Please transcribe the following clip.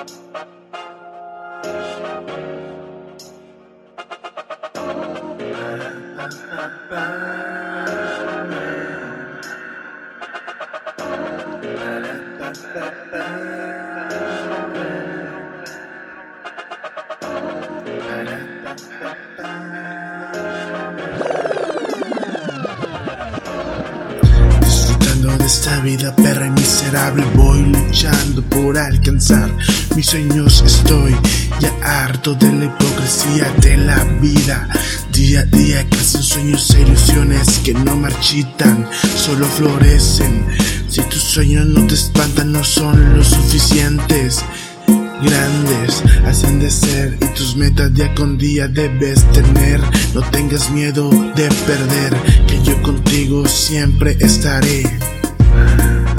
Disfrutando de esta vida perra y miserable Voy luchando por alcanzar mis sueños Estoy ya harto de la hipocresía de la vida Día a día crecen sueños e ilusiones que no marchitan, solo florecen Si tus sueños no te espantan no son lo suficientes grandes hacen de ser y tus metas día con día debes tener. No tengas miedo de perder, que yo contigo siempre estaré. you